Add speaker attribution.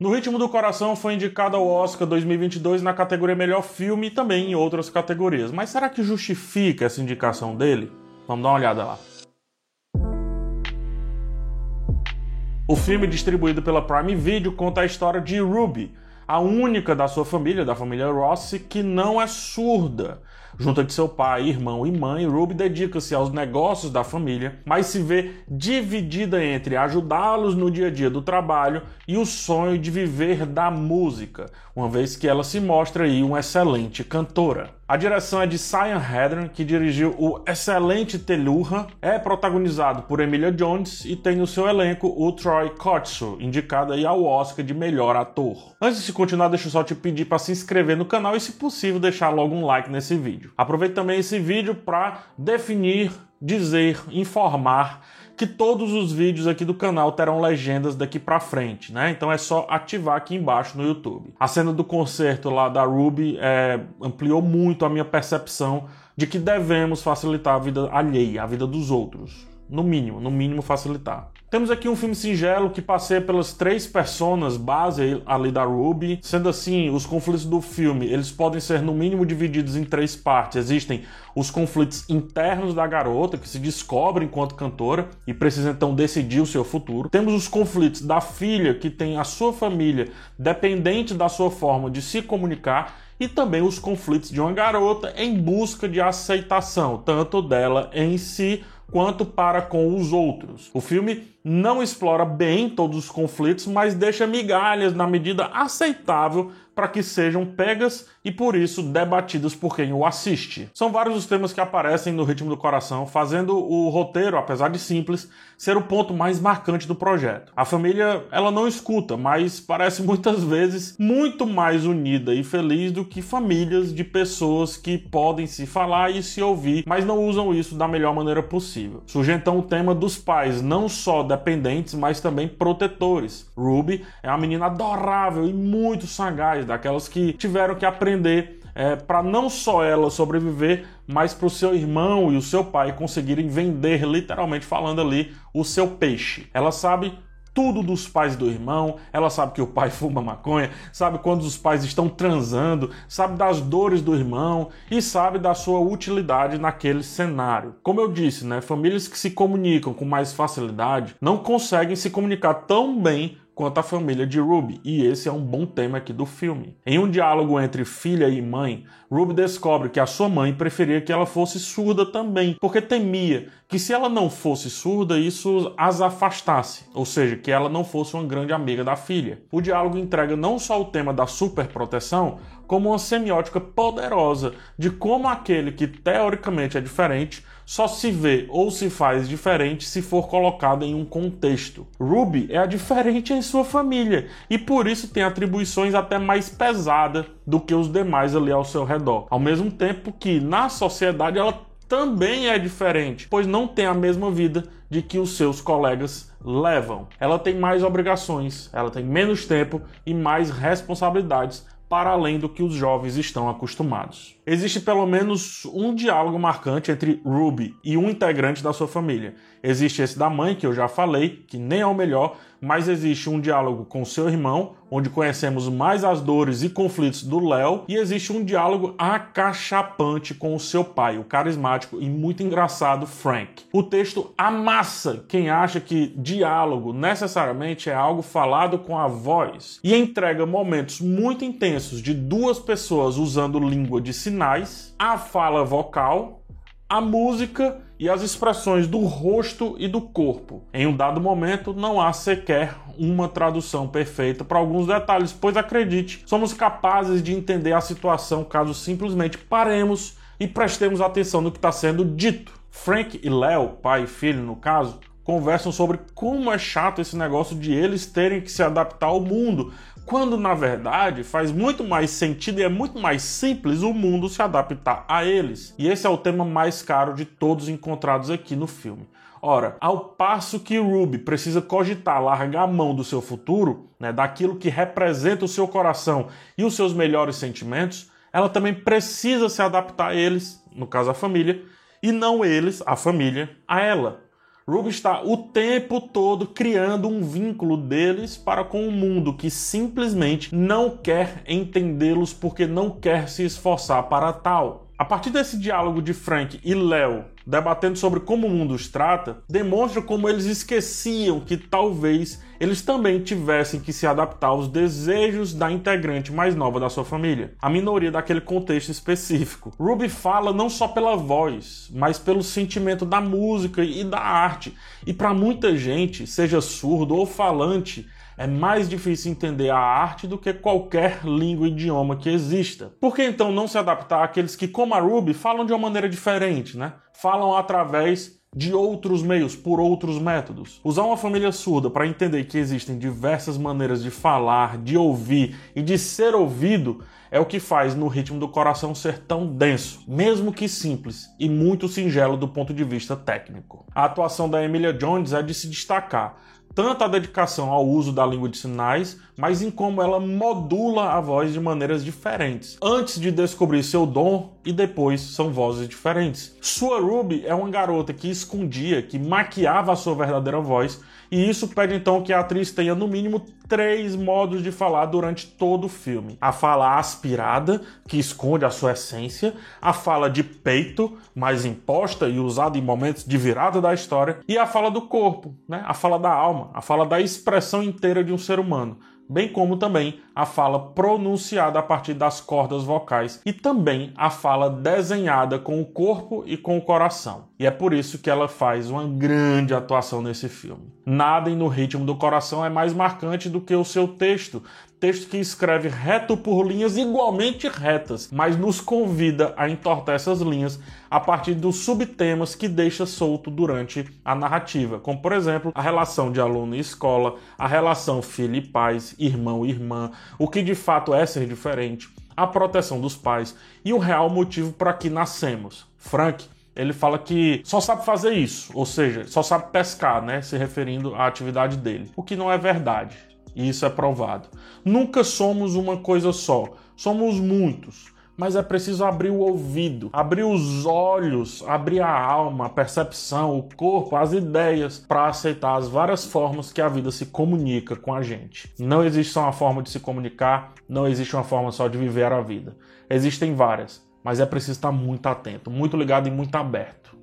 Speaker 1: No Ritmo do Coração foi indicado ao Oscar 2022 na categoria Melhor Filme e também em outras categorias. Mas será que justifica essa indicação dele? Vamos dar uma olhada lá. O filme, distribuído pela Prime Video, conta a história de Ruby, a única da sua família, da família Rossi, que não é surda. Junto de seu pai, irmão e mãe, Ruby dedica-se aos negócios da família, mas se vê dividida entre ajudá-los no dia a dia do trabalho e o sonho de viver da música, uma vez que ela se mostra aí uma excelente cantora. A direção é de Cyan Hedren, que dirigiu o excelente Telurra, é protagonizado por Emilia Jones e tem no seu elenco o Troy Kotsur, indicado aí ao Oscar de melhor ator. Antes de continuar, deixa eu só te pedir para se inscrever no canal e, se possível, deixar logo um like nesse vídeo. Aproveite também esse vídeo para definir, dizer, informar que todos os vídeos aqui do canal terão legendas daqui para frente, né? Então é só ativar aqui embaixo no YouTube. A cena do concerto lá da Ruby é, ampliou muito a minha percepção de que devemos facilitar a vida alheia, a vida dos outros. No mínimo, no mínimo facilitar. Temos aqui um filme singelo que passeia pelas três personas base ali da Ruby. Sendo assim, os conflitos do filme, eles podem ser no mínimo divididos em três partes. Existem os conflitos internos da garota, que se descobre enquanto cantora e precisa então decidir o seu futuro. Temos os conflitos da filha, que tem a sua família dependente da sua forma de se comunicar e também os conflitos de uma garota em busca de aceitação, tanto dela em si quanto para com os outros. O filme não explora bem todos os conflitos, mas deixa migalhas na medida aceitável para que sejam pegas e por isso debatidas por quem o assiste. São vários os temas que aparecem no Ritmo do Coração, fazendo o roteiro, apesar de simples, ser o ponto mais marcante do projeto. A família, ela não escuta, mas parece muitas vezes muito mais unida e feliz do que famílias de pessoas que podem se falar e se ouvir, mas não usam isso da melhor maneira possível. Surge então o tema dos pais, não só dependentes, mas também protetores. Ruby é uma menina adorável e muito sagaz, daquelas que tiveram que aprender é, para não só ela sobreviver, mas para o seu irmão e o seu pai conseguirem vender, literalmente falando ali, o seu peixe. Ela sabe tudo dos pais do irmão, ela sabe que o pai fuma maconha, sabe quando os pais estão transando, sabe das dores do irmão e sabe da sua utilidade naquele cenário. Como eu disse, né, famílias que se comunicam com mais facilidade não conseguem se comunicar tão bem quanto a família de Ruby, e esse é um bom tema aqui do filme. Em um diálogo entre filha e mãe, Ruby descobre que a sua mãe preferia que ela fosse surda também, porque temia que se ela não fosse surda, isso as afastasse, ou seja, que ela não fosse uma grande amiga da filha. O diálogo entrega não só o tema da superproteção, como uma semiótica poderosa de como aquele que teoricamente é diferente só se vê ou se faz diferente se for colocado em um contexto. Ruby é a diferente em sua família e por isso tem atribuições até mais pesadas do que os demais ali ao seu redor. Ao mesmo tempo que na sociedade ela também é diferente, pois não tem a mesma vida de que os seus colegas levam. Ela tem mais obrigações, ela tem menos tempo e mais responsabilidades para além do que os jovens estão acostumados. Existe pelo menos um diálogo marcante entre Ruby e um integrante da sua família. Existe esse da mãe, que eu já falei, que nem é o melhor, mas existe um diálogo com seu irmão, onde conhecemos mais as dores e conflitos do Léo, e existe um diálogo acachapante com o seu pai, o carismático e muito engraçado Frank. O texto amassa quem acha que diálogo necessariamente é algo falado com a voz e entrega momentos muito intensos de duas pessoas usando língua de sinais, a fala vocal a música e as expressões do rosto e do corpo. Em um dado momento, não há sequer uma tradução perfeita para alguns detalhes, pois acredite, somos capazes de entender a situação caso simplesmente paremos e prestemos atenção no que está sendo dito. Frank e Léo, pai e filho no caso, conversam sobre como é chato esse negócio de eles terem que se adaptar ao mundo, quando na verdade faz muito mais sentido e é muito mais simples o mundo se adaptar a eles. E esse é o tema mais caro de todos encontrados aqui no filme. Ora, ao passo que Ruby precisa cogitar largar a mão do seu futuro, né, daquilo que representa o seu coração e os seus melhores sentimentos, ela também precisa se adaptar a eles, no caso a família, e não eles, a família, a ela. Ruby está o tempo todo criando um vínculo deles para com o mundo que simplesmente não quer entendê-los porque não quer se esforçar para tal. A partir desse diálogo de Frank e Léo debatendo sobre como o mundo os trata, demonstra como eles esqueciam que talvez eles também tivessem que se adaptar aos desejos da integrante mais nova da sua família, a minoria daquele contexto específico. Ruby fala não só pela voz, mas pelo sentimento da música e da arte. E para muita gente, seja surdo ou falante, é mais difícil entender a arte do que qualquer língua e idioma que exista. Por que então não se adaptar àqueles que, como a Ruby, falam de uma maneira diferente, né? Falam através de outros meios, por outros métodos. Usar uma família surda para entender que existem diversas maneiras de falar, de ouvir e de ser ouvido é o que faz no ritmo do coração ser tão denso, mesmo que simples e muito singelo do ponto de vista técnico. A atuação da Emilia Jones é de se destacar, tanto a dedicação ao uso da língua de sinais, mas em como ela modula a voz de maneiras diferentes, antes de descobrir seu dom e depois são vozes diferentes. Sua Ruby é uma garota que escondia, que maquiava a sua verdadeira voz e isso pede então que a atriz tenha no mínimo três modos de falar durante todo o filme: a fala aspirada, que esconde a sua essência, a fala de peito, mais imposta e usada em momentos de virada da história, e a fala do corpo, né? a fala da alma, a fala da expressão inteira de um ser humano bem como também a fala pronunciada a partir das cordas vocais e também a fala desenhada com o corpo e com o coração. E é por isso que ela faz uma grande atuação nesse filme. Nada no ritmo do coração é mais marcante do que o seu texto, texto que escreve reto por linhas igualmente retas, mas nos convida a entortar essas linhas a partir dos subtemas que deixa solto durante a narrativa, como por exemplo a relação de aluno e escola, a relação filho e pais, irmão e irmã, o que de fato é ser diferente, a proteção dos pais e o real motivo para que nascemos. Frank ele fala que só sabe fazer isso, ou seja, só sabe pescar, né, se referindo à atividade dele, o que não é verdade e isso é provado. Nunca somos uma coisa só, somos muitos. Mas é preciso abrir o ouvido, abrir os olhos, abrir a alma, a percepção, o corpo, as ideias para aceitar as várias formas que a vida se comunica com a gente. Não existe só uma forma de se comunicar, não existe uma forma só de viver a vida. Existem várias, mas é preciso estar muito atento, muito ligado e muito aberto.